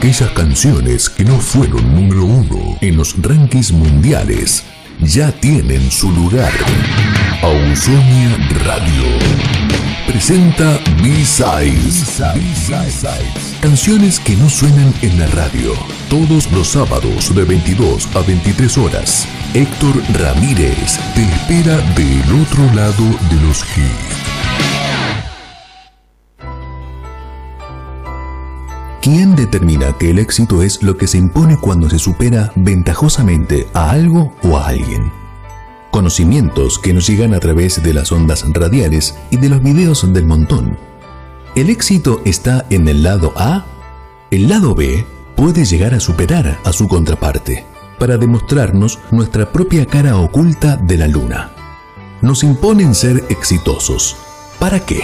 Aquellas canciones que no fueron número uno en los rankings mundiales ya tienen su lugar. Ausonia Radio presenta B-Sides. Canciones que no suenan en la radio. Todos los sábados de 22 a 23 horas. Héctor Ramírez te espera del otro lado de los hits. ¿Quién determina que el éxito es lo que se impone cuando se supera ventajosamente a algo o a alguien? Conocimientos que nos llegan a través de las ondas radiales y de los videos del montón. ¿El éxito está en el lado A? El lado B puede llegar a superar a su contraparte para demostrarnos nuestra propia cara oculta de la luna. Nos imponen ser exitosos. ¿Para qué?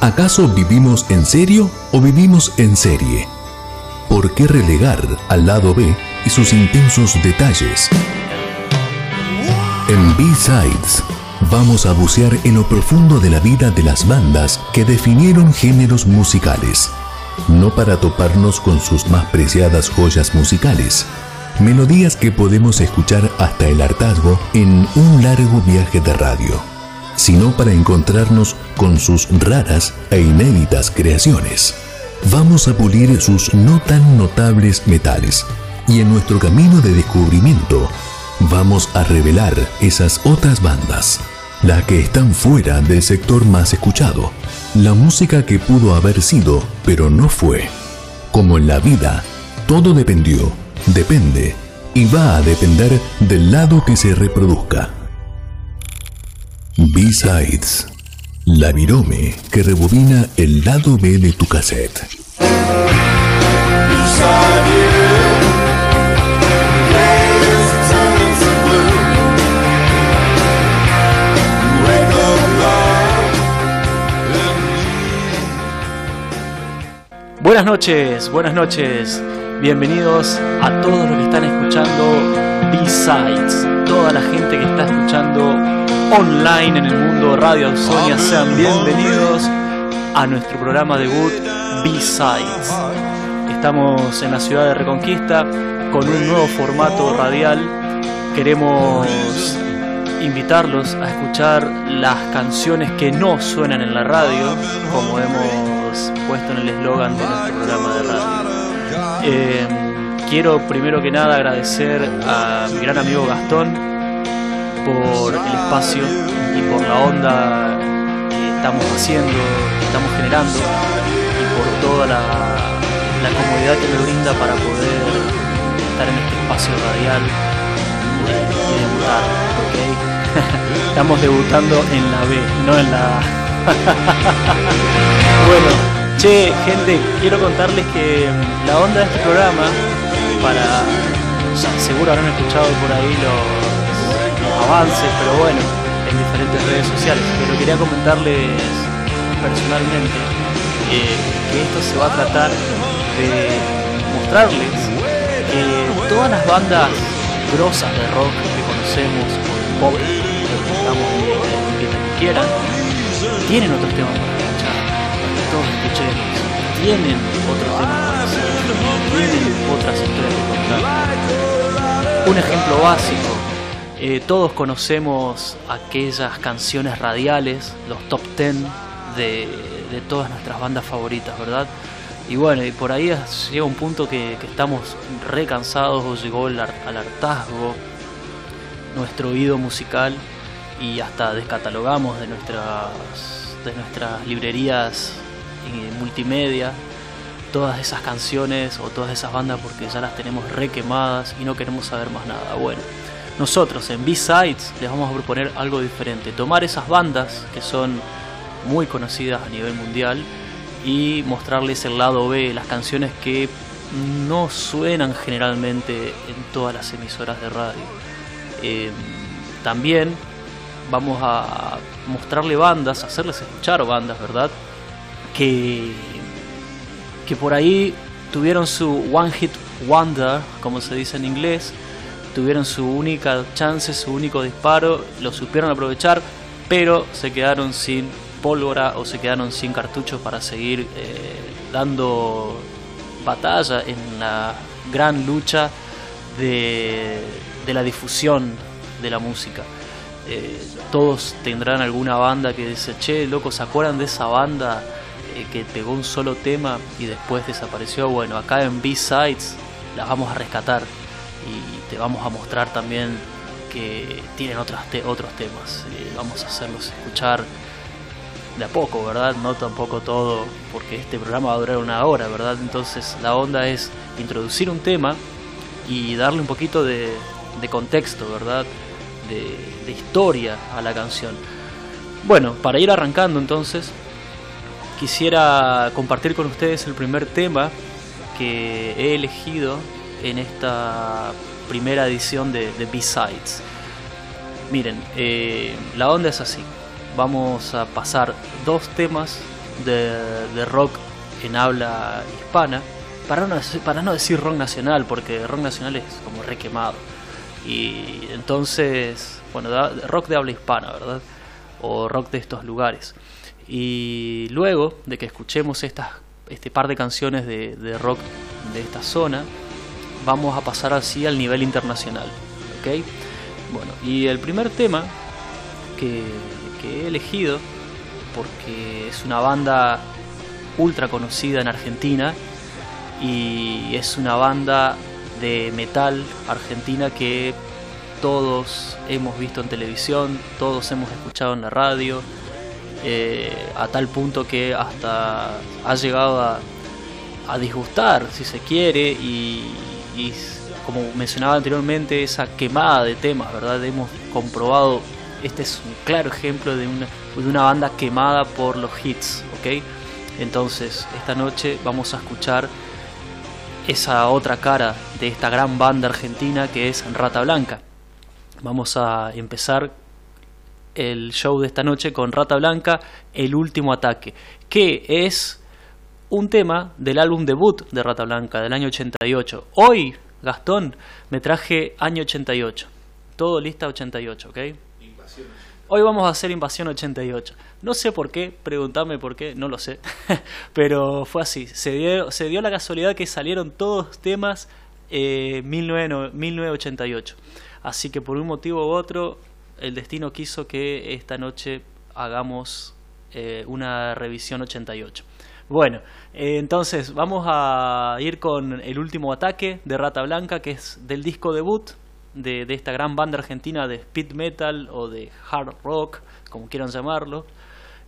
¿Acaso vivimos en serio o vivimos en serie? ¿Por qué relegar al lado B y sus intensos detalles? En B-Sides vamos a bucear en lo profundo de la vida de las bandas que definieron géneros musicales, no para toparnos con sus más preciadas joyas musicales, melodías que podemos escuchar hasta el hartazgo en un largo viaje de radio sino para encontrarnos con sus raras e inéditas creaciones. Vamos a pulir sus no tan notables metales y en nuestro camino de descubrimiento vamos a revelar esas otras bandas, las que están fuera del sector más escuchado, la música que pudo haber sido pero no fue. Como en la vida, todo dependió, depende y va a depender del lado que se reproduzca. B-Sides. La virome que rebobina el lado B de tu cassette. Buenas noches, buenas noches. Bienvenidos a todos los que están escuchando B-Sides. Toda la gente que está escuchando online en el mundo Radio Sonia. Sean bienvenidos a nuestro programa debut B-Sides. Estamos en la ciudad de Reconquista con un nuevo formato radial. Queremos invitarlos a escuchar las canciones que no suenan en la radio, como hemos puesto en el eslogan de nuestro programa de radio. Eh, quiero primero que nada agradecer a mi gran amigo Gastón por el espacio y por la onda que estamos haciendo, que estamos generando por toda la, comodidad que me brinda para poder estar en este espacio radial y debutar, estamos debutando en la B, no en la A. bueno, che, gente, quiero contarles que la onda de este programa, para, seguro habrán escuchado por ahí los avances, pero bueno, en diferentes redes sociales. Pero quería comentarles personalmente eh, que esto se va a tratar de mostrarles que todas las bandas grosas de rock que conocemos, o de pop, que que quieran, tienen otros temas para escuchar, que todos escuchemos, tienen otros temas para hacer, tienen otras historias que contar. Un ejemplo básico. Eh, todos conocemos aquellas canciones radiales, los top 10 de, todas nuestras bandas favoritas, ¿verdad? Y bueno, y por ahí llega un punto que, estamos re cansados, llegó al hartazgo nuestro oído musical y hasta descatalogamos de nuestras, de nuestras librerías multimedia todas esas canciones o todas esas bandas porque ya las tenemos re quemadas y no queremos saber más nada. Bueno, nosotros en B-Sides les vamos a proponer algo diferente, tomar esas bandas que son muy conocidas a nivel mundial y mostrarles el lado B, las canciones que no suenan generalmente en todas las emisoras de radio. Eh, también vamos a mostrarle bandas, hacerles escuchar bandas, ¿verdad? Que, que por ahí tuvieron su One Hit Wonder, como se dice en inglés, tuvieron su única chance, su único disparo, lo supieron aprovechar, pero se quedaron sin pólvora o se quedaron sin cartuchos para seguir eh, dando batalla, en la gran lucha de, la difusión de la música. Eh, todos tendrán alguna banda que dice, che, loco, ¿se acuerdan de esa banda eh, que pegó un solo tema y después desapareció? Bueno, acá en B-Sides las vamos a rescatar y te vamos a mostrar también que tienen otros, otros temas. Vamos a hacerlos escuchar de a poco, ¿verdad? No tampoco todo, porque este programa va a durar una hora, ¿verdad? Entonces la onda es introducir un tema y darle un poquito de, contexto, ¿verdad? de, historia a la canción. Bueno, para ir arrancando entonces, quisiera compartir con ustedes el primer tema que he elegido en esta primera edición de, de B-Sides. Miren, eh, la onda es así. Vamos a pasar dos temas de, rock en habla hispana, para no, para no decir rock nacional, porque rock nacional es como requemado y entonces, bueno, rock de habla hispana, ¿verdad? O rock de estos lugares. Y luego de que escuchemos este par de canciones de, de rock de esta zona, vamos a pasar así al nivel internacional. ¿Ok? Bueno, y el primer tema que, he elegido, porque es una banda ultra conocida en Argentina y es una banda de metal argentina que todos hemos visto en televisión, todos hemos escuchado en la radio, eh, a tal punto que hasta ha llegado a, disgustar, si se quiere, y, como mencionaba anteriormente, esa quemada de temas, ¿verdad? Hemos comprobado, este es un claro ejemplo de una, de una banda quemada por los hits, ¿ok? Entonces, esta noche vamos a escuchar esa otra cara de esta gran banda argentina que es Rata Blanca. Vamos a empezar el show de esta noche con Rata Blanca, El último ataque, que es un tema del álbum debut de Rata Blanca del año 88. Hoy, Gastón, me traje año 88. Todo lista 88, ¿ok? Hoy vamos a hacer Invasión 88. No sé por qué, preguntadme por qué, no lo sé. Pero fue así. Se dio, la casualidad que salieron todos temas eh, 1988. Así que por un motivo u otro, el destino quiso que esta noche hagamos eh, una revisión 88. Bueno, eh, entonces vamos a ir con el último ataque de Rata Blanca, que es del disco debut de, esta gran banda argentina de speed metal o de hard rock, como quieran llamarlo.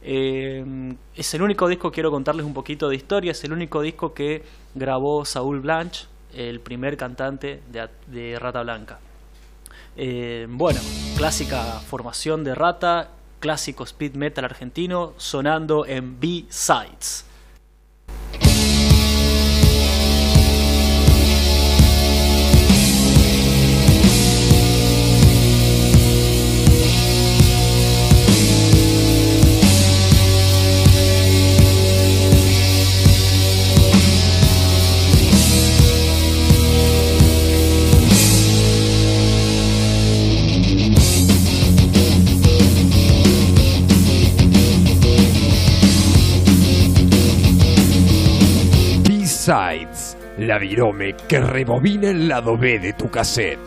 Eh, es el único disco, quiero contarles un poquito de historia, es el único disco que grabó Saúl Blanche, el primer cantante de, Rata Blanca. Eh, bueno, clásica formación de Rata, clásico speed metal argentino, sonando en B-Sides. La virome que rebobina el lado B de tu cassette.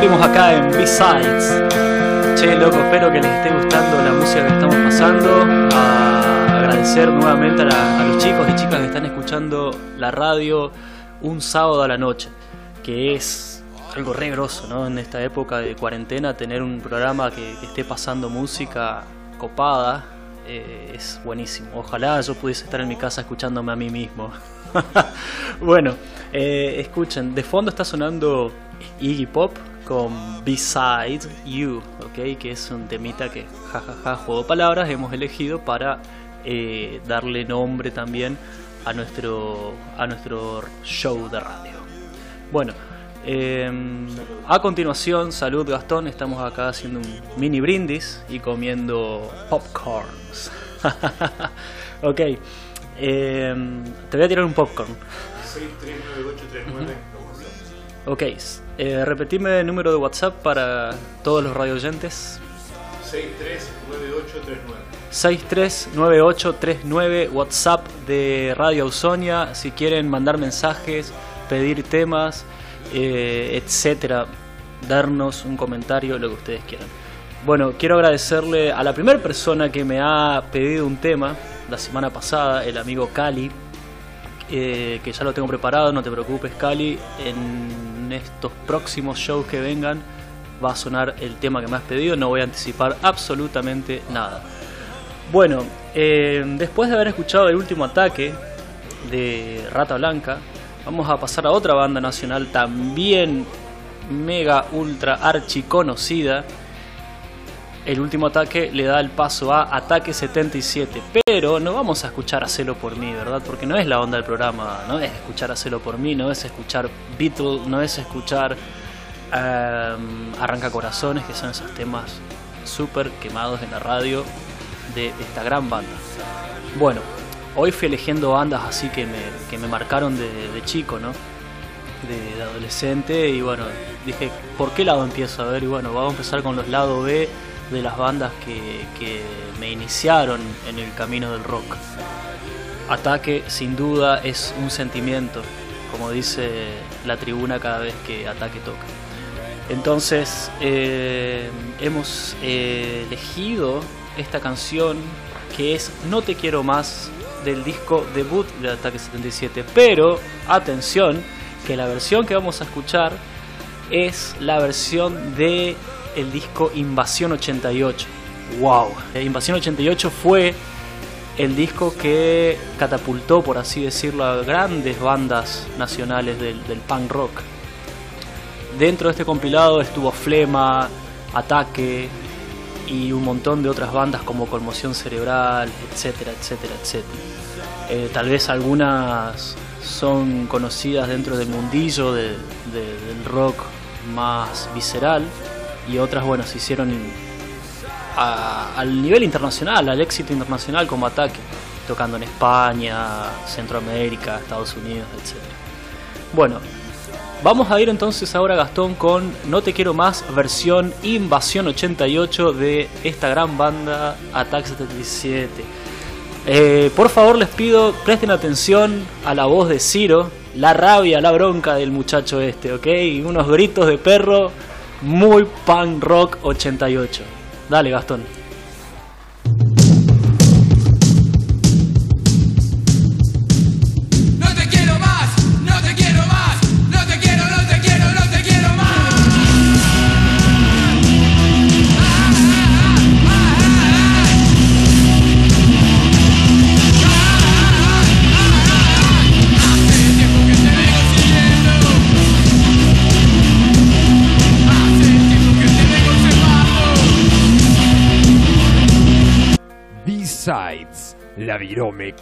Estamos acá en B-Sides. Che, loco, espero que les esté gustando la música que estamos pasando. A agradecer nuevamente a los chicos y chicas que están escuchando la radio un sábado a la noche que es algo re grosso, ¿no? En esta época de cuarentena, tener un programa que, esté pasando música copada eh, es buenísimo. Ojalá yo pudiese estar en mi casa escuchándome a mí mismo. bueno, eh, escuchen, de fondo está sonando Iggy Pop con Beside You, ¿ok? Que es un temita que, jajaja, juego de palabras, hemos elegido para eh, darle nombre también a nuestro, a nuestro show de radio. Bueno, em, a continuación, salud Gastón, estamos acá haciendo un mini brindis y comiendo popcorns. ok, em, te voy a tirar un popcorn. Ok, eh, repetime el número de WhatsApp para todos los radio oyentes. 639839. WhatsApp de Radio Ausonia. Si quieren mandar mensajes, pedir temas, eh, etcétera, darnos un comentario, lo que ustedes quieran. Bueno, quiero agradecerle a la primera persona que me ha pedido un tema la semana pasada, el amigo Cali, eh, que ya lo tengo preparado, no te preocupes Cali, en estos próximos shows que vengan va a sonar el tema que me has pedido, no voy a anticipar absolutamente nada. Bueno, eh, después de haber escuchado el último ataque de Rata Blanca, vamos a pasar a otra banda nacional también mega ultra archi conocida el último ataque le da el paso a Ataque 77. Pero no vamos a escuchar Hacelo por mí, ¿verdad? Porque no es la onda del programa, no es escuchar Hacelo por mí, no es escuchar Beatles, no es escuchar em, Arranca Corazones, que son esos temas súper quemados en la radio de esta gran banda. Bueno, hoy fui eligiendo bandas así que me, que me marcaron de, chico, ¿no? De, adolescente y bueno, dije, ¿por qué lado empiezo a ver? Y bueno, vamos a empezar con los lados B de las bandas que, me iniciaron en el camino del rock. Ataque sin duda es un sentimiento, como dice la tribuna cada vez que Ataque toca. Entonces eh, hemos eh, elegido esta canción que es No te quiero más del disco debut de Ataque 77. Pero atención, que la versión que vamos a escuchar es la versión de el disco Invasión 88. ¡Wow! Invasión 88 fue el disco que catapultó, por así decirlo, a grandes bandas nacionales del, punk rock. Dentro de este compilado estuvo Flema, Ataque y un montón de otras bandas como Conmoción Cerebral, etcétera, etcétera, etcétera. Eh, tal vez algunas son conocidas dentro del mundillo del rock más visceral, y otras, bueno, se hicieron al nivel internacional, al éxito internacional como ataque, tocando en España, Centroamérica, Estados Unidos, etc. Bueno, vamos a ir entonces ahora, Gastón, con No Te Quiero Más, versión Invasión 88 de esta gran banda Attack 77. Eh, por favor, les pido, presten atención a la voz de Ciro, la rabia, la bronca del muchacho este, ¿ok? Unos gritos de perro muy punk rock 88. Dale, Gastón.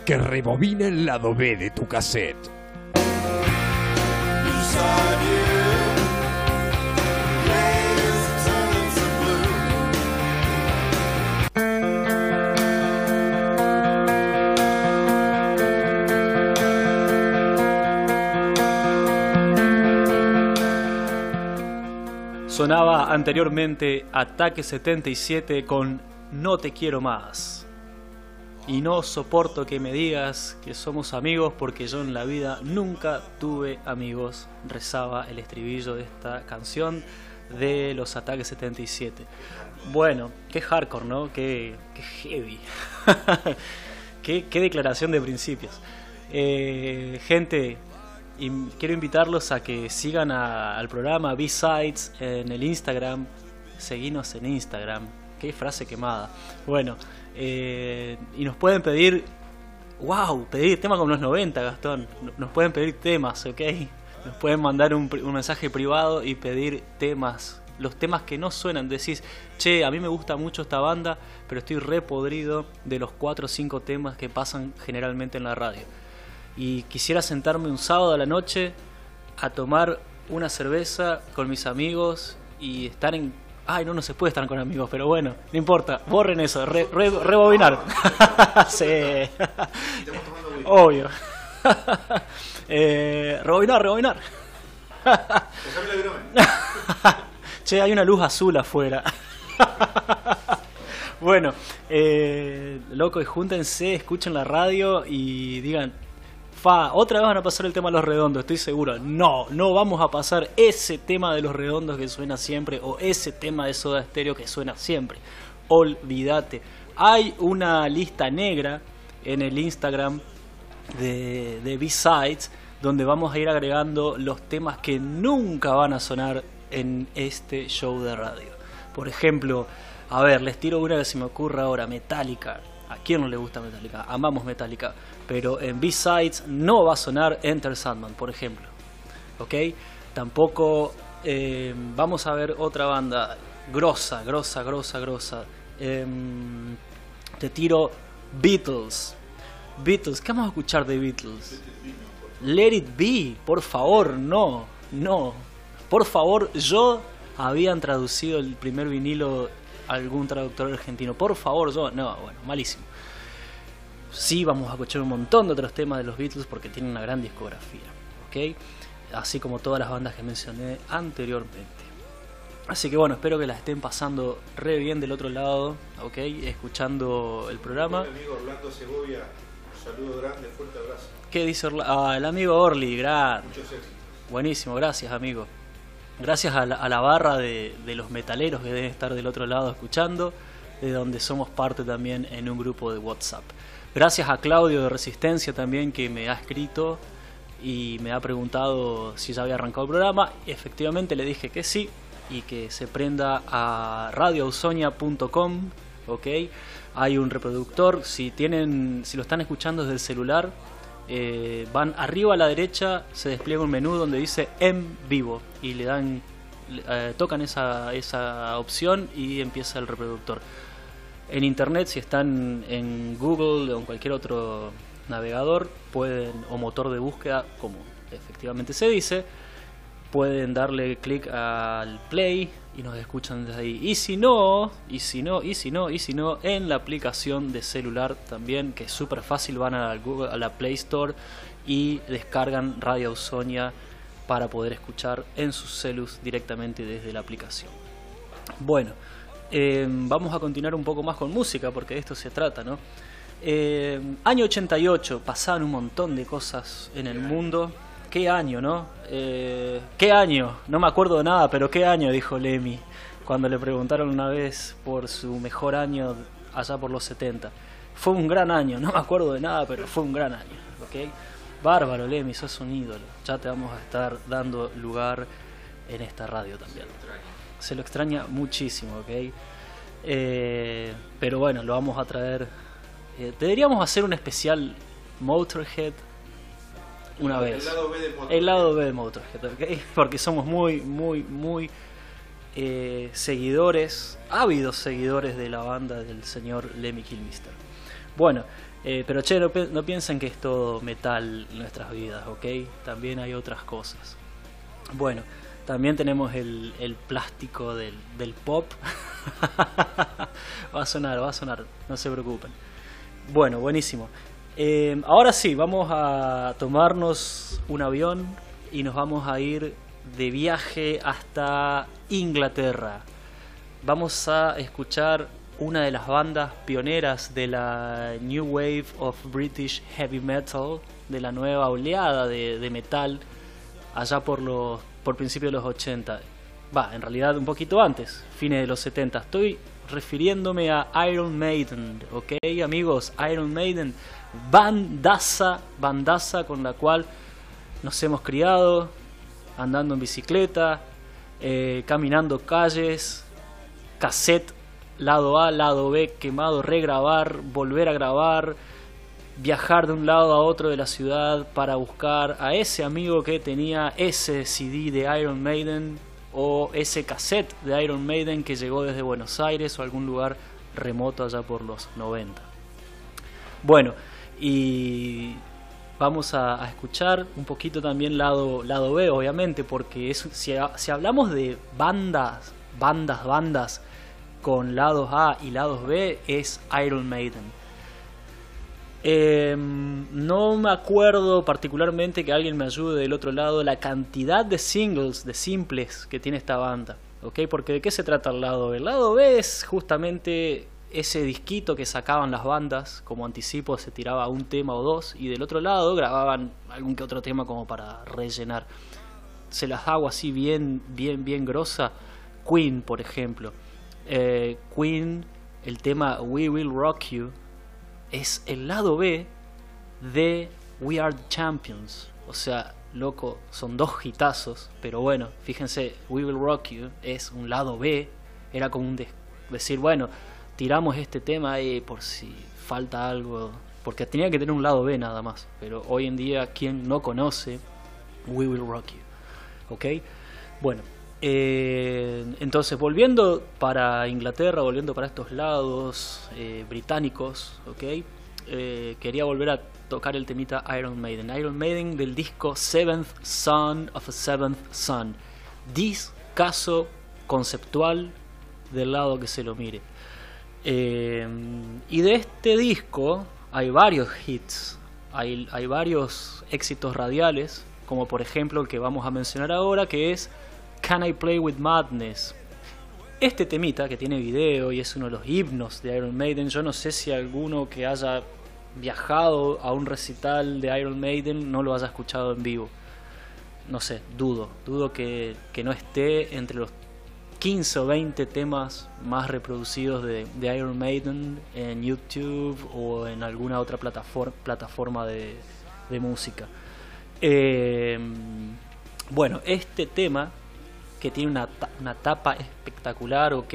Que rebobina el lado B de tu cassette. Sonaba anteriormente Ataque 77 con No te quiero más y no soporto que me digas que somos amigos porque yo en la vida nunca tuve amigos, rezaba el estribillo de esta canción de los ataques 77. Bueno, qué hardcore, ¿no? Qué, heavy. qué, declaración de principios. Eh, gente, quiero invitarlos a que sigan al programa B-Sides en el Instagram. Seguinos en Instagram. Qué frase quemada. Bueno, eh, y nos pueden pedir, wow, pedir temas como los 90, Gastón. Nos pueden pedir temas, ¿ok? Nos pueden mandar un, mensaje privado y pedir temas. Los temas que no suenan, decís, che, a mí me gusta mucho esta banda, pero estoy repodrido de los 4 o 5 temas que pasan generalmente en la radio. Y quisiera sentarme un sábado a la noche a tomar una cerveza con mis amigos y estar en Ay, no, no se puede estar con amigos, pero bueno, no importa, borren eso, rebobinar. sí. Obvio. eh, rebobinar, rebobinar. che, hay una luz azul afuera. bueno, eh, loco, júntense, escuchen la radio y digan, fa, otra vez van a pasar el tema de los redondos, estoy seguro. No, no vamos a pasar ese tema de los redondos que suena siempre o ese tema de Soda Stereo que suena siempre. Olvídate. Hay una lista negra en el Instagram de, de B-Sides donde vamos a ir agregando los temas que nunca van a sonar en este show de radio. Por ejemplo, a ver, les tiro una que se me ocurra ahora, Metallica. ¿A quién no le gusta Metallica? Amamos Metallica. Pero en B-Sides no va a sonar Enter Sandman, por ejemplo. ¿Ok? Tampoco eh, vamos a ver otra banda grosa, grosa, grosa, grosa. Em, te tiro Beatles. Beatles, ¿qué vamos a escuchar de Beatles? Let It Be, por favor, no, no. Por favor, yo habían traducido el primer vinilo algún traductor argentino. Por favor, yo, no, bueno, malísimo. Sí, vamos a escuchar un montón de otros temas de los Beatles porque tienen una gran discografía, ¿ok? Así como todas las bandas que mencioné anteriormente. Así que bueno, espero que la estén pasando re bien del otro lado, ¿ok? Escuchando el programa. amigo Orlando Segovia, un saludo grande, fuerte abrazo. ¿Qué dice Orla ah, el amigo Orly? Gran. Muchos éxitos. Buenísimo, gracias amigo. Gracias a la, a la barra de, de, los metaleros que deben estar del otro lado escuchando, de donde somos parte también en un grupo de WhatsApp. Gracias a Claudio de Resistencia también que me ha escrito y me ha preguntado si ya había arrancado el programa. Efectivamente le dije que sí y que se prenda a radioausonia.com, ¿ok? Hay un reproductor, si tienen, si lo están escuchando desde el celular, eh, van arriba a la derecha, se despliega un menú donde dice en vivo y le dan, eh, tocan esa, esa opción y empieza el reproductor. En internet, si están en Google o en cualquier otro navegador, pueden, o motor de búsqueda, como efectivamente se dice, pueden darle clic al play y nos escuchan desde ahí. Y si no, y si no, y si no, y si no, en la aplicación de celular también, que es súper fácil, van a la, Play Store y descargan Radio Ausonia para poder escuchar en sus celus directamente desde la aplicación. Bueno, eh, vamos a continuar un poco más con música porque de esto se trata, ¿no? Eh, año 88, pasaban un montón de cosas en el mundo. ¿Qué año, no? Eh, ¿Qué año? No me acuerdo de nada, pero ¿qué año? Dijo Lemmy cuando le preguntaron una vez por su mejor año allá por los 70. Fue un gran año, no me acuerdo de nada, pero fue un gran año, ¿ok? Bárbaro, Lemmy, sos un ídolo. Ya te vamos a estar dando lugar en esta radio también. Se lo extraña muchísimo, ¿ok? Eh, pero bueno, lo vamos a traer. Eh, deberíamos hacer un especial Motorhead una El vez. lado B de Motorhead. El lado B de Motorhead, ¿ok? Porque somos muy, muy, muy eh, seguidores, ávidos seguidores de la banda del señor Lemmy Kilmister. Bueno, eh, pero che, no, no piensen que es todo metal en nuestras vidas, ¿ok? También hay otras cosas. Bueno, también tenemos el, el plástico del, del pop. va a sonar, va a sonar, no se preocupen. Bueno, buenísimo. Eh, ahora sí, vamos a tomarnos un avión y nos vamos a ir de viaje hasta Inglaterra. Vamos a escuchar una de las bandas pioneras de la New Wave of British Heavy Metal, de la nueva oleada de, de metal, allá por los por principios de los 80. Va, en realidad un poquito antes, fines de los 70. Estoy refiriéndome a Iron Maiden, ¿ok amigos? Iron Maiden, bandaza, bandaza con la cual nos hemos criado, andando en bicicleta, eh, caminando calles, cassette, lado A, lado B, quemado, regrabar, volver a grabar, viajar de un lado a otro de la ciudad para buscar a ese amigo que tenía ese CD de Iron Maiden o ese cassette de Iron Maiden que llegó desde Buenos Aires o algún lugar remoto allá por los 90. Bueno, y vamos a, escuchar un poquito también lado, lado B, obviamente, porque si, si hablamos de bandas, bandas, bandas con lados A y lados B, es Iron Maiden. Em, no me acuerdo particularmente que alguien me ayude del otro lado la cantidad de singles, de simples que tiene esta banda. ¿ok? Porque de qué se trata el lado B? El lado B es justamente ese disquito que sacaban las bandas, como anticipo se tiraba un tema o dos, y del otro lado grababan algún que otro tema como para rellenar. Se las hago así bien, bien, bien grosa. Queen, por ejemplo. Eh, Queen, el tema We Will Rock You, es el lado B de We Are the Champions. O sea, loco, son dos hitazos, pero bueno, fíjense, We Will Rock You es un lado B, era como un decir, bueno, tiramos este tema ahí por si falta algo, porque tenía que tener un lado B nada más, pero hoy en día, quien no conoce We Will Rock You? ¿Ok? Bueno, eh, entonces volviendo para Inglaterra, volviendo para estos lados eh, británicos, ¿ok? Eh, quería volver a tocar el temita Iron Maiden. Iron Maiden del disco Seventh Son of a Seventh Son. Discaso conceptual del lado que se lo mire. Y de este disco hay varios hits, hay, hay varios éxitos radiales, como por ejemplo el que vamos a mencionar ahora, que es Can I Play with Madness. Este temita que tiene video y es uno de los himnos de Iron Maiden, yo no sé si alguno que haya viajado a un recital de Iron Maiden no lo haya escuchado en vivo. No sé, dudo, dudo que, no esté entre los 15 o 20 temas más reproducidos de, Iron Maiden en YouTube o en alguna otra plataforma, plataforma de, música. Eh, bueno, este tema que tiene una, una tapa espectacular, ok,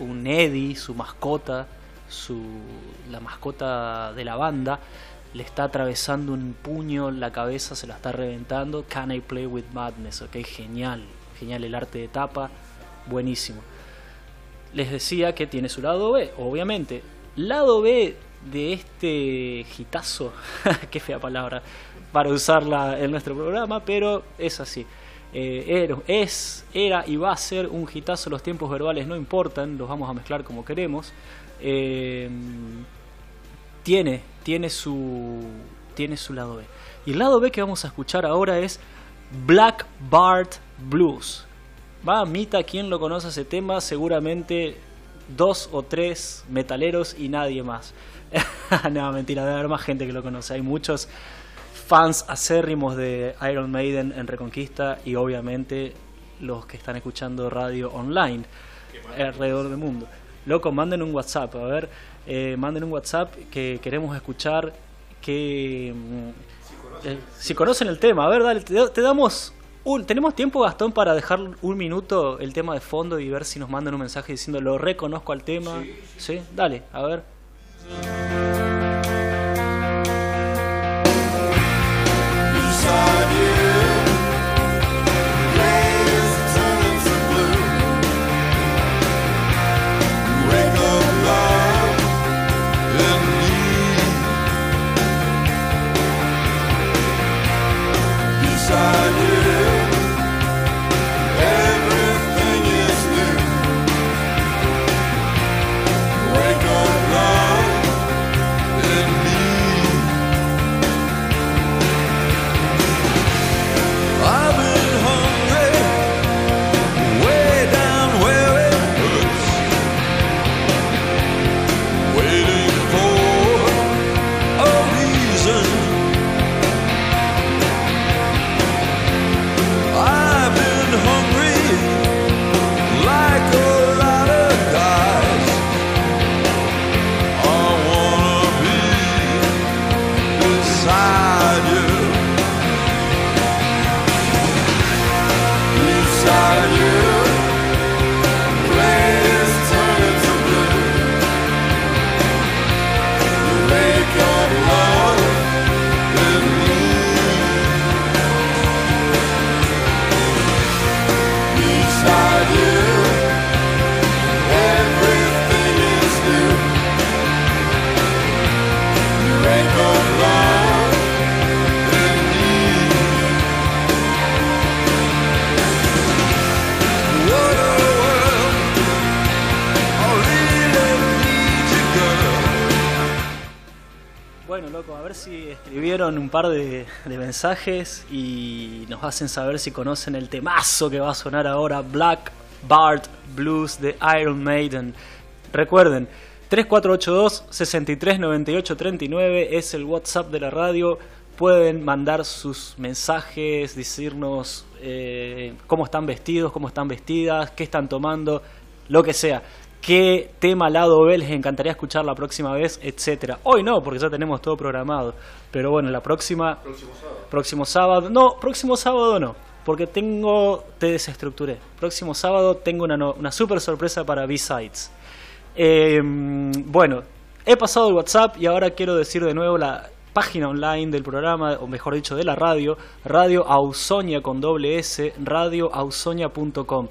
un Eddie, su mascota, su, la mascota de la banda, le está atravesando un puño la cabeza, se la está reventando. Can I Play with Madness? Ok, genial, genial el arte de tapa, buenísimo. Les decía que tiene su lado B, obviamente. Lado B de este gitazo, qué fea palabra para usarla en nuestro programa, pero es así. Eh, era, es, era y va a ser un hitazo, los tiempos verbales no importan, los vamos a mezclar como queremos. Eh, tiene, tiene, su, tiene su lado B. Y el lado B que vamos a escuchar ahora es Black Bart Blues. Va, Mita, quien lo conoce ese tema? Seguramente dos o tres metaleros y nadie más. no, mentira, debe haber más gente que lo conoce. Hay muchos fans acérrimos de Iron Maiden en Reconquista y obviamente los que están escuchando radio online alrededor del mundo. Loco, manden un WhatsApp, a ver, eh, manden un WhatsApp que queremos escuchar que... Mm, eh, si conocen el tema, a ver, dale, te, damos... Un, ¿Tenemos tiempo, Gastón, para dejar un minuto el tema de fondo y ver si nos mandan un mensaje diciendo lo reconozco al tema? Sí, ¿Sí? dale, a ver. Par de, mensajes y nos hacen saber si conocen el temazo que va a sonar ahora, Black Bart Blues de Iron Maiden. Recuerden, 3482-639839 es el WhatsApp de la radio. Pueden mandar sus mensajes, decirnos eh, cómo están vestidos, cómo están vestidas, qué están tomando, lo que sea. Qué tema lado B les encantaría escuchar la próxima vez, etcétera. Hoy no, porque ya tenemos todo programado. Pero bueno, la próxima. Próximo sábado. Próximo sábado. No, próximo sábado no. Porque tengo. Te desestructuré. Próximo sábado tengo una, no- una super sorpresa para B-Sides. Eh, bueno, he pasado el WhatsApp y ahora quiero decir de nuevo la página online del programa, o mejor dicho, de la radio, Radio Ausonia con doble S, radioausonia.com.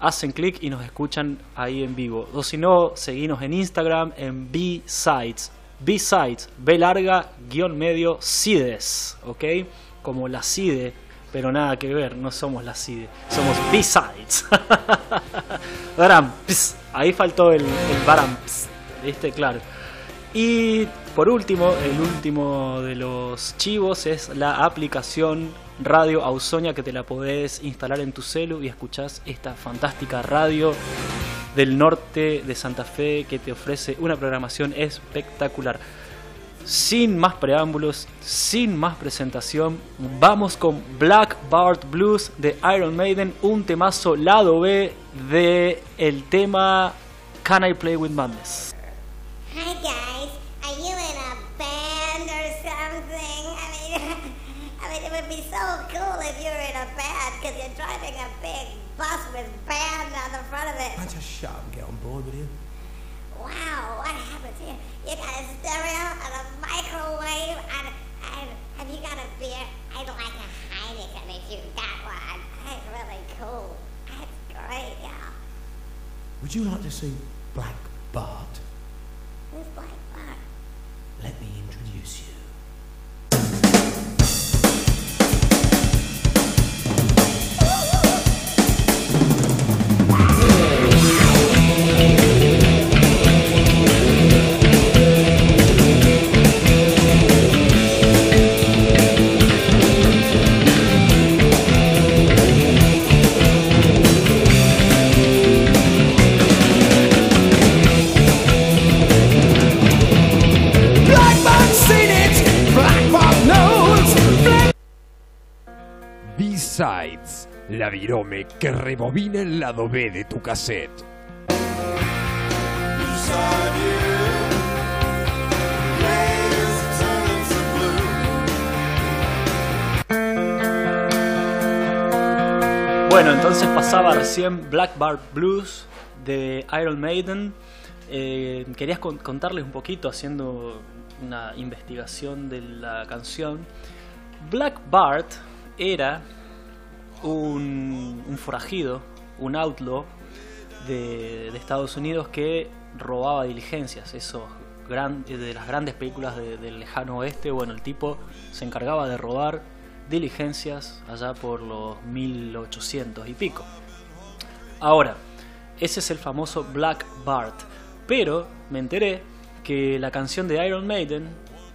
Hacen clic y nos escuchan ahí en vivo. O si no, seguinos en Instagram en B-Sides. B-Sides, B larga, guion medio, CIDES, ¿ok? Como la CIDE, pero nada que ver, no somos la CIDE, somos B-Sides. Baram, ahí faltó el, el Baram. Claro. Y por último, el último de los chivos es la aplicación Radio Ausonia que te la podés instalar en tu celu y escuchás esta fantástica radio del norte de Santa Fe que te ofrece una programación espectacular. Sin más preámbulos, sin más presentación, vamos con Black Bart Blues de Iron Maiden, un temazo lado B de el tema Can I Play With Madness. Hi guys, would be so cool if you were in a band because you're driving a big bus with band on the front of it. I just shut up and get on board with you. Wow, what happens here? You got a stereo and a microwave and, and have you got a beer? I'd like a Heineken if you got one. That's really cool. That's great, yeah. Would you like to see la virome que rebobina el lado B de tu cassette. Bueno, entonces pasaba recién Black Bart Blues de Iron Maiden. Eh, querías con- contarles un poquito haciendo una investigación de la canción. Black Bart era un, forajido, un outlaw de, Estados Unidos que robaba diligencias, esos de las grandes películas de- del lejano oeste. Bueno, el tipo se encargaba de robar diligencias allá por los 1800 y pico. Ahora, ese es el famoso Black Bart. Pero me enteré que la canción de Iron Maiden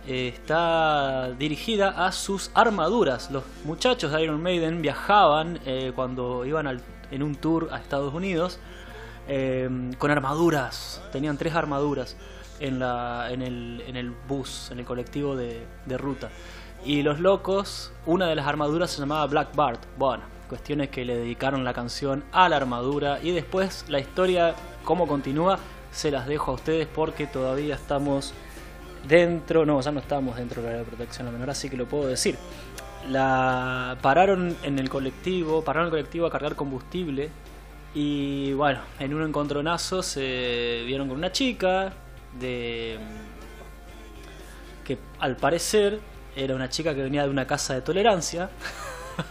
está dirigida a sus armaduras. Los muchachos de Iron Maiden viajaban eh, cuando iban al- en un tour a Estados Unidos eh, con armaduras. Tenían tres armaduras en, la, en, el, en el bus, en el colectivo de, de ruta. Y los locos, una de las armaduras se llamaba Black Bart. Bueno, cuestiones que le dedicaron la canción a la armadura. Y después la historia, cómo continúa, se las dejo a ustedes porque todavía estamos dentro. No, ya no estamos dentro de la ley de protección a la menor, así que lo puedo decir. La pararon en el colectivo, pararon el colectivo a cargar combustible y bueno, en un encontronazo se vieron con una chica de que al parecer era una chica que venía de una casa de tolerancia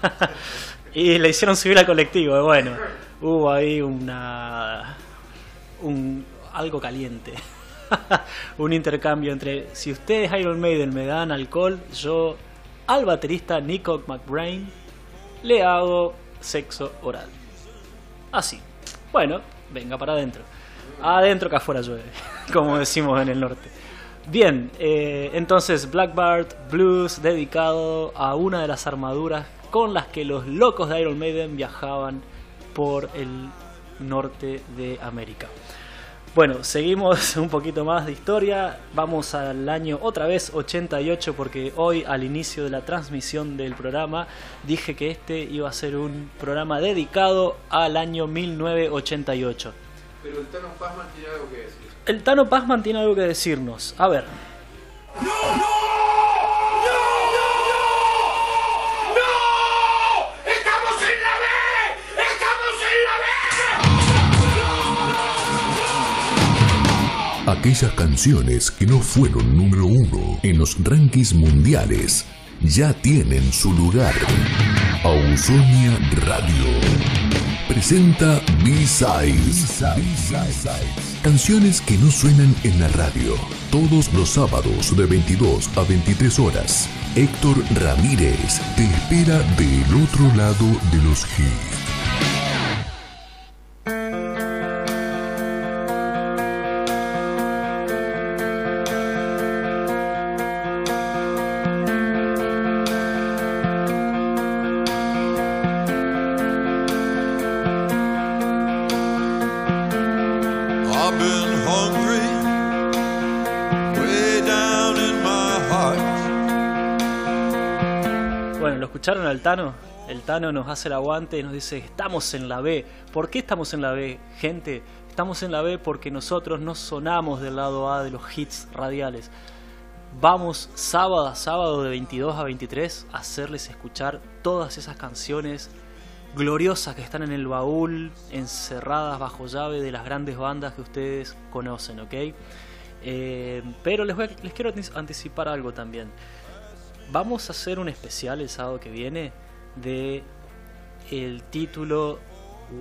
y le hicieron subir al colectivo. Bueno, hubo ahí una un algo caliente. un intercambio entre si ustedes Iron Maiden me dan alcohol, yo al baterista Nico McBrain le hago sexo oral. Así. Bueno, venga para adentro. Adentro que afuera llueve, como decimos en el norte. Bien, eh, entonces Blackbird Blues dedicado a una de las armaduras con las que los locos de Iron Maiden viajaban por el norte de América. Bueno, seguimos un poquito más de historia. Vamos al año otra vez 88 porque hoy al inicio de la transmisión del programa dije que este iba a ser un programa dedicado al año 1988. Pero el Tano Pazman tiene algo que decir. El Tano Pazman tiene algo que decirnos. A ver. Aquellas canciones que no fueron número uno en los rankings mundiales ya tienen su lugar. Ausonia Radio presenta B-Sides. Canciones que no suenan en la radio. Todos los sábados de 22 a 23 horas. Héctor Ramírez te espera del otro lado de los hits. Escucharon al Tano? El Tano nos hace el aguante y nos dice, estamos en la B. ¿Por qué estamos en la B, gente? Estamos en la B porque nosotros no sonamos del lado A de los hits radiales. Vamos sábado a sábado de 22 a 23 a hacerles escuchar todas esas canciones gloriosas que están en el baúl, encerradas bajo llave de las grandes bandas que ustedes conocen, ¿ok? Eh, pero les, voy a- les quiero anticipar algo también. Vamos a hacer un especial el sábado que viene de el título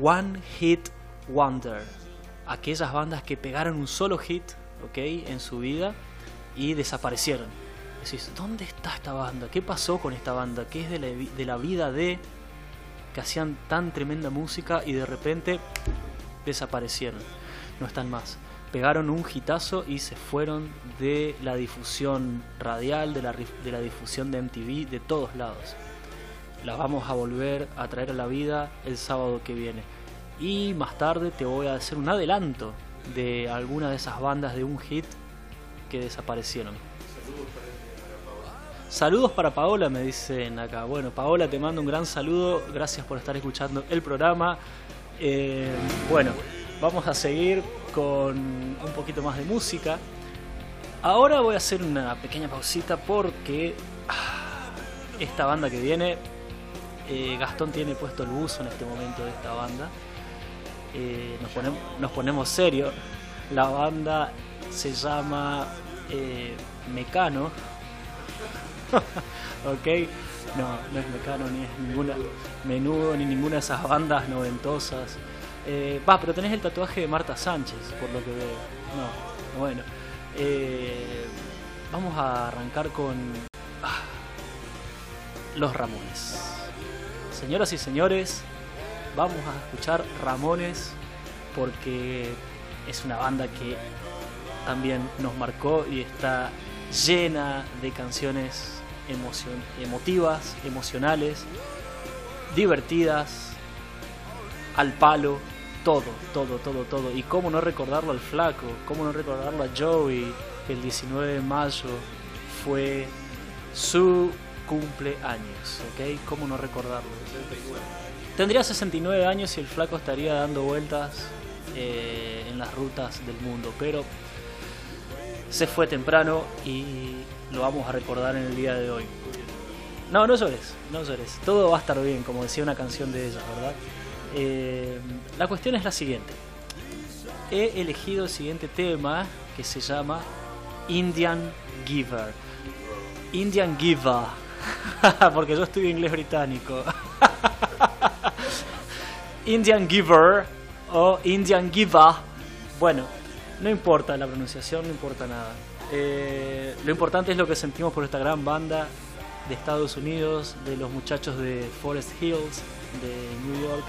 One Hit Wonder. Aquellas bandas que pegaron un solo hit, ¿ok? En su vida y desaparecieron. Decís, ¿dónde está esta banda? ¿Qué pasó con esta banda? ¿Qué es de la, de la vida de que hacían tan tremenda música y de repente desaparecieron? No están más. Pegaron un hitazo y se fueron de la difusión radial, de la, de la difusión de MTV, de todos lados. Las vamos a volver a traer a la vida el sábado que viene. Y más tarde te voy a hacer un adelanto de alguna de esas bandas de un hit que desaparecieron. Saludos para Paola, me dicen acá. Bueno, Paola, te mando un gran saludo. Gracias por estar escuchando el programa. Eh, bueno, vamos a seguir con un poquito más de música. Ahora voy a hacer una pequeña pausita porque ah, esta banda que viene, eh, Gastón tiene puesto el buzo en este momento de esta banda. Eh, nos, ponemos, nos serio. La banda se llama eh, Mecano. ok, no, no es Mecano ni es ninguna menudo ni ninguna de esas bandas noventosas. Eh, Va, pero tenés el tatuaje de Marta Sánchez, por lo que veo. No, bueno. Eh, vamos a arrancar con ah, Los Ramones. Señoras y señores, vamos a escuchar Ramones porque es una banda que también nos marcó y está llena de canciones emocion- emotivas, emocionales, divertidas, al palo, todo, todo, todo, todo. Y cómo no recordarlo al flaco, cómo no recordarlo a Joey, que el 19 de mayo fue su cumpleaños, ¿ok? ¿Cómo no recordarlo? Tendría 69 años y el flaco estaría dando vueltas eh, en las rutas del mundo, pero se fue temprano y lo vamos a recordar en el día de hoy. No, no llores, no llores. Todo va a estar bien, como decía una canción de ella, ¿verdad? Eh, la cuestión es la siguiente. He elegido el siguiente tema que se llama Indian Giver. Indian Giver. Porque yo estudio inglés británico. Indian Giver o Indian Giver. Bueno, no importa la pronunciación, no importa nada. Eh, lo importante es lo que sentimos por esta gran banda de Estados Unidos, de los muchachos de Forest Hills, de New York.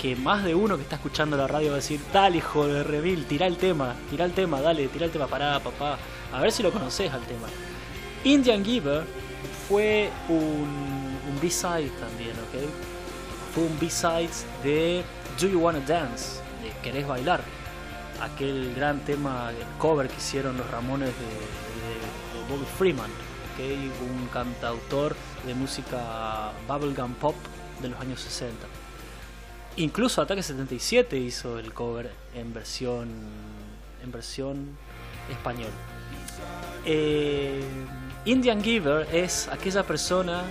Que más de uno que está escuchando la radio va a decir, tal hijo de Revil, tira el tema, tira el tema, dale, tira el tema, pará, papá. A ver si lo conoces al tema. Indian Giver fue un, un B-side también, ¿ok? Fue un B-side de Do You Wanna Dance, de Querés Bailar. Aquel gran tema, el cover que hicieron los Ramones de, de- de Bobby Freeman, ¿ok? un cantautor de música bubblegum pop de los años 60. Incluso Ataque 77 hizo el cover en versión en versión español. Eh, Indian Giver es aquella persona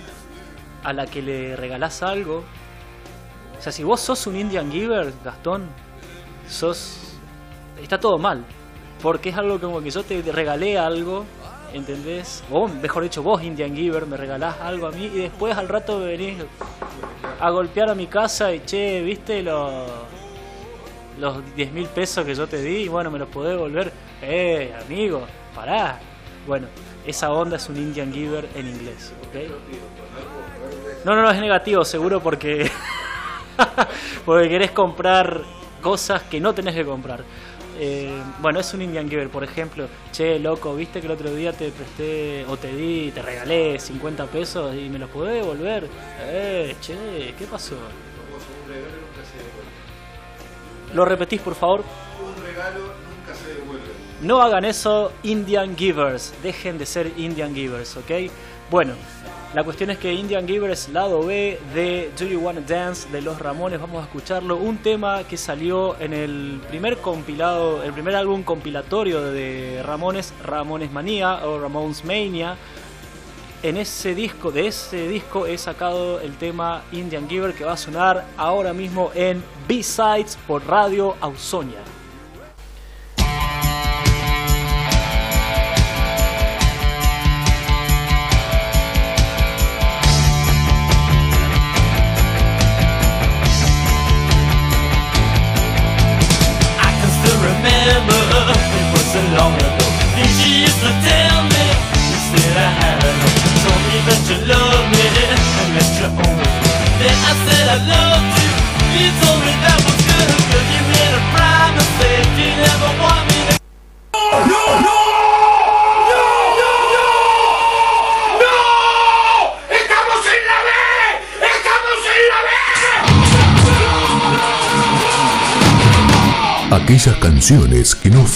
a la que le regalás algo. O sea, si vos sos un Indian Giver, Gastón, sos. Está todo mal. Porque es algo como que yo te regalé algo, ¿entendés? O mejor dicho, vos, Indian Giver, me regalás algo a mí y después al rato venís a golpear a mi casa y che, ¿viste los, los 10 mil pesos que yo te di? Y bueno, me los podés devolver. Eh, amigo, pará. Bueno, esa onda es un Indian Giver en inglés, ¿ok? No, no, no, es negativo, seguro porque. porque querés comprar cosas que no tenés que comprar. Eh, bueno, es un Indian Giver, por ejemplo. Che, loco, viste que el otro día te presté o te di, te regalé 50 pesos y me los podés devolver. Eh, che, ¿qué pasó? ¿Lo repetís, por favor? Un regalo nunca se devuelve. No hagan eso, Indian Givers. Dejen de ser Indian Givers, ¿ok? Bueno, la cuestión es que Indian Givers, lado B de Do You Wanna Dance de Los Ramones, vamos a escucharlo. Un tema que salió en el primer compilado, el primer álbum compilatorio de Ramones, Ramones Manía o Ramones Mania. En ese disco, de ese disco he sacado el tema Indian Giver que va a sonar ahora mismo en B-Sides por Radio Ausonia.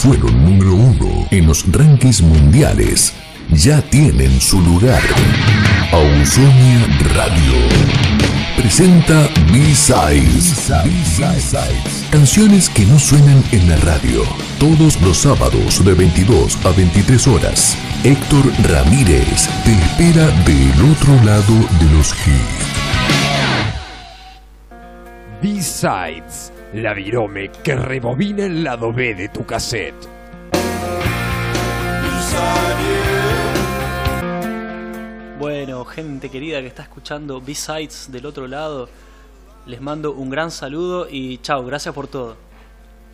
Fueron número uno en los rankings mundiales ya tienen su lugar. Ausonia Radio presenta B-Sides. Canciones que no suenan en la radio. Todos los sábados de 22 a 23 horas. Héctor Ramírez te espera del otro lado de los hits. B-Sides, la virome que rebobina el lado B de tu cassette. Bueno, gente querida que está escuchando B-Sides del otro lado, les mando un gran saludo y chao, gracias por todo.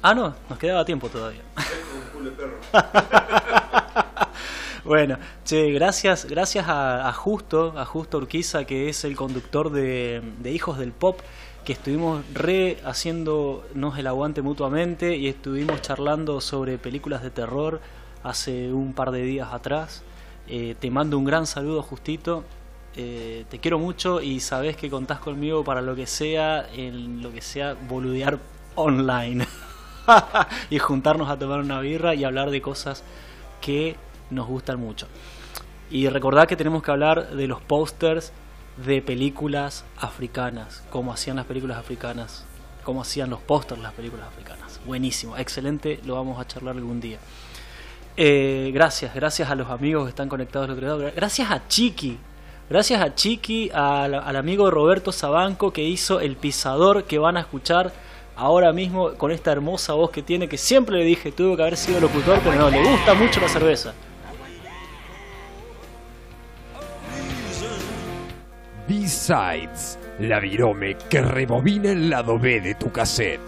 Ah, no, nos quedaba tiempo todavía. bueno, che, gracias, gracias a, Justo, a Justo Urquiza, que es el conductor de Hijos del Pop, que estuvimos re haciéndonos el aguante mutuamente y estuvimos charlando sobre películas de terror hace un par de días atrás. Eh, te mando un gran saludo, Justito. Eh, te quiero mucho y sabes que contás conmigo para lo que sea, en lo que sea boludear online. y juntarnos a tomar una birra y hablar de cosas que nos gustan mucho. Y recordad que tenemos que hablar de los pósters de películas africanas, como hacían las películas africanas, como hacían los pósters las películas africanas. Buenísimo, excelente, lo vamos a charlar algún día. Eh, gracias, gracias a los amigos que están conectados otro. Gracias a Chiqui. Gracias a Chiqui, al, al amigo Roberto Sabanco que hizo el pisador que van a escuchar ahora mismo con esta hermosa voz que tiene, que siempre le dije tuvo que haber sido locutor, pero no, le gusta mucho la cerveza. B-Sides, la virome que rebobina el lado B de tu cassette.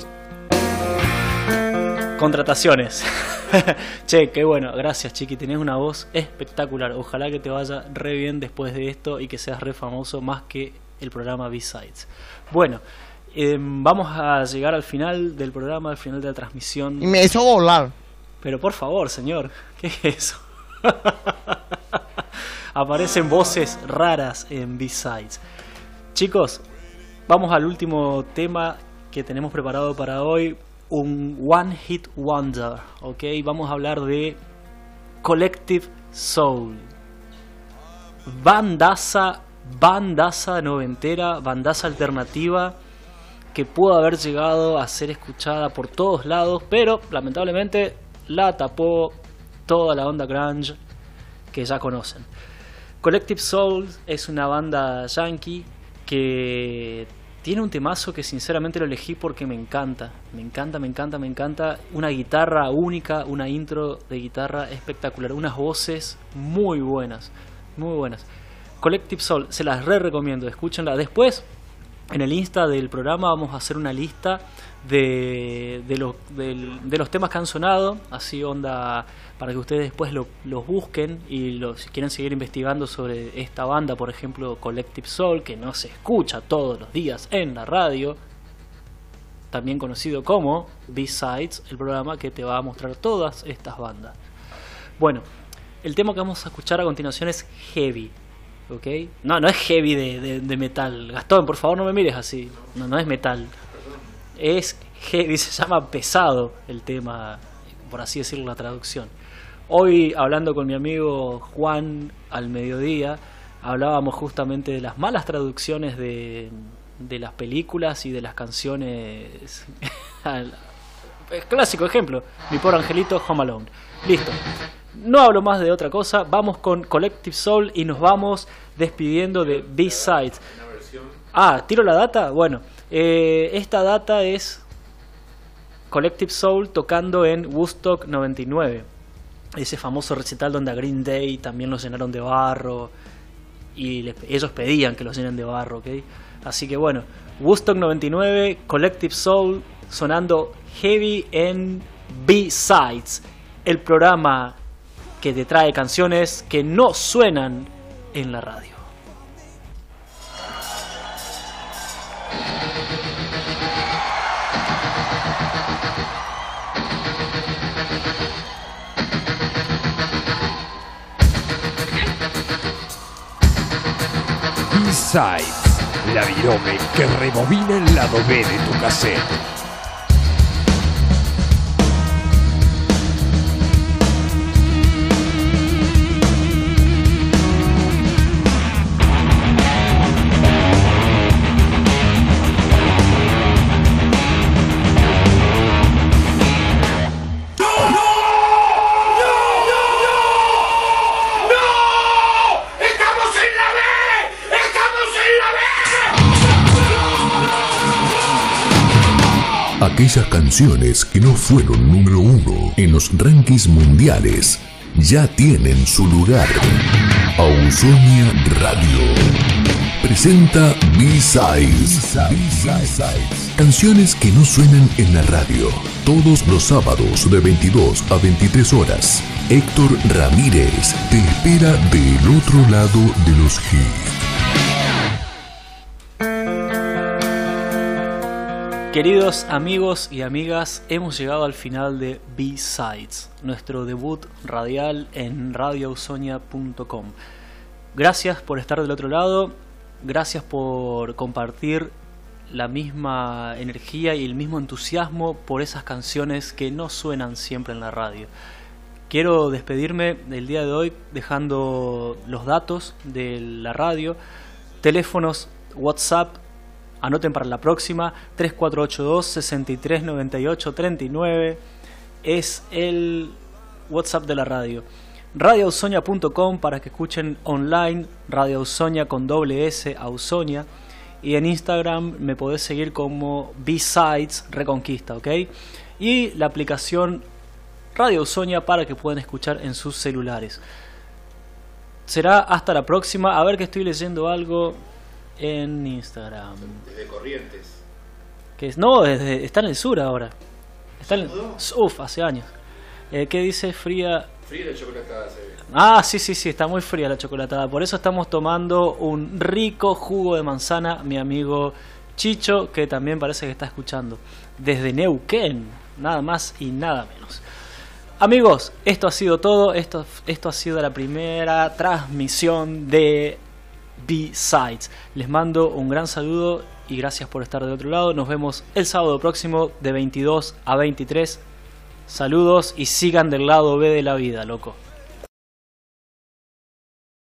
Contrataciones. che, qué bueno. Gracias, Chiqui. Tenés una voz espectacular. Ojalá que te vaya re bien después de esto y que seas re famoso más que el programa B-Sides. Bueno, Eh, vamos a llegar al final del programa, al final de la transmisión. Y me hizo volar. Pero por favor, señor, ¿qué es eso? Aparecen voces raras en B-Sides. Chicos, vamos al último tema que tenemos preparado para hoy. Un One Hit Wonder, ¿ok? Vamos a hablar de Collective Soul. Bandaza, bandaza noventera, bandaza alternativa que pudo haber llegado a ser escuchada por todos lados, pero lamentablemente la tapó toda la onda grunge que ya conocen. Collective Soul es una banda yankee que tiene un temazo que sinceramente lo elegí porque me encanta, me encanta, me encanta, me encanta. Una guitarra única, una intro de guitarra espectacular, unas voces muy buenas, muy buenas. Collective Soul, se las re recomiendo, escúchenla. Después, en el Insta del programa vamos a hacer una lista de, de, los, del- de los temas que han sonado, así onda, para que ustedes después lo- los busquen y los, si quieren seguir investigando sobre esta banda, por ejemplo Collective Soul, que no se escucha todos los días en la radio, también conocido como B-Sides, el programa que te va a mostrar todas estas bandas. Bueno, el tema que vamos a escuchar a continuación es Heavy. ¿Ok? No, no es heavy de, de- de metal. Gastón, por favor no me mires así. No, no es metal. Es heavy, se llama pesado el tema, por así decirlo la traducción. Hoy, hablando con mi amigo Juan al mediodía, hablábamos justamente de las malas traducciones de, de las películas y de las canciones. Clásico ejemplo, mi pobre angelito Home Alone. Listo. No hablo más de otra cosa, vamos con Collective Soul y nos vamos despidiendo de B-Sides. Ah, tiro la data. Bueno, eh, esta data es Collective Soul tocando en Woodstock 99. Ese famoso recital donde a Green Day también los llenaron de barro y ellos pedían que los llenen de barro, ¿ok? Así que bueno, Woodstock 99, Collective Soul sonando heavy en B-Sides, el programa que te trae canciones que no suenan en la radio. B-Sides, la virome que rebobina el lado B de tu cassette. Aquellas canciones que no fueron número uno en los rankings mundiales ya tienen su lugar. Ausonia Radio presenta B-Sides. Canciones que no suenan en la radio. Todos los sábados de 22 a 23 horas. Héctor Ramírez te espera del otro lado de los hits. Queridos amigos y amigas, hemos llegado al final de B-Sides, nuestro debut radial en radioausonia.com. Gracias por estar del otro lado, gracias por compartir la misma energía y el mismo entusiasmo por esas canciones que no suenan siempre en la radio. Quiero despedirme del día de hoy dejando los datos de la radio, teléfonos, WhatsApp, anoten para la próxima, 3482 6398 39 es el WhatsApp de la radio. Radioausonia.com para que escuchen online, Radio Ausonia con doble S, Ausonia. Y en Instagram me podés seguir como B-Sides Reconquista, ¿ok? Y la aplicación Radio Ausonia para que puedan escuchar en sus celulares. Será hasta la próxima. A ver que estoy leyendo algo en Instagram. Desde Corrientes. Que es, no, desde- está en el sur ahora. Está en, uf, hace años. Eh, ¿Qué dice Fría? Fría de chocolatada se ve. Ah, sí, sí, sí, está muy fría la chocolatada. Por eso estamos tomando un rico jugo de manzana, mi amigo Chicho, que también parece que está escuchando. Desde Neuquén, nada más y nada menos. Amigos, esto ha sido todo. Esto, esto ha sido la primera transmisión de B-Sides. Les mando un gran saludo y gracias por estar de otro lado. Nos vemos el sábado próximo de 22 a 23. Saludos y sigan del lado B de la vida, loco.